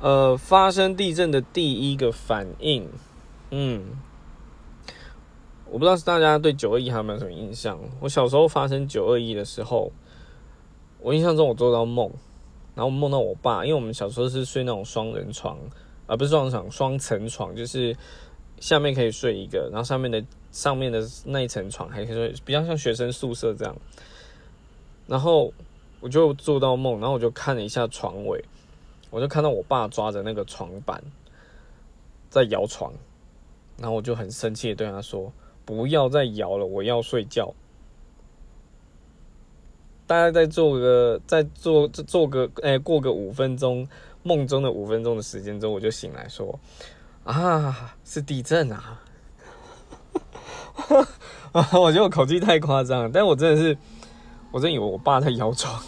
呃，发生地震的第一个反应，嗯，我不知道是大家对九二一还有没有什么印象？我小时候发生九二一的时候，我印象中我做到梦，然后梦到我爸，因为我们小时候是睡那种双人床，而不是双人床，双层床，就是下面可以睡一个，然后上面的上面的那一层床还可以睡，比较像学生宿舍这样。然后我就做到梦，然后我就看了一下床尾。我就看到我爸抓着那个床板在摇床，然后我就很生气的对他说：“不要再摇了，我要睡觉。”大概再做个再做做个哎过个五分钟，梦中的五分钟的时间之后，我就醒来说：“啊，是地震啊！” 我觉得我口气太夸张了，但我真的是，我真以为我爸在摇床。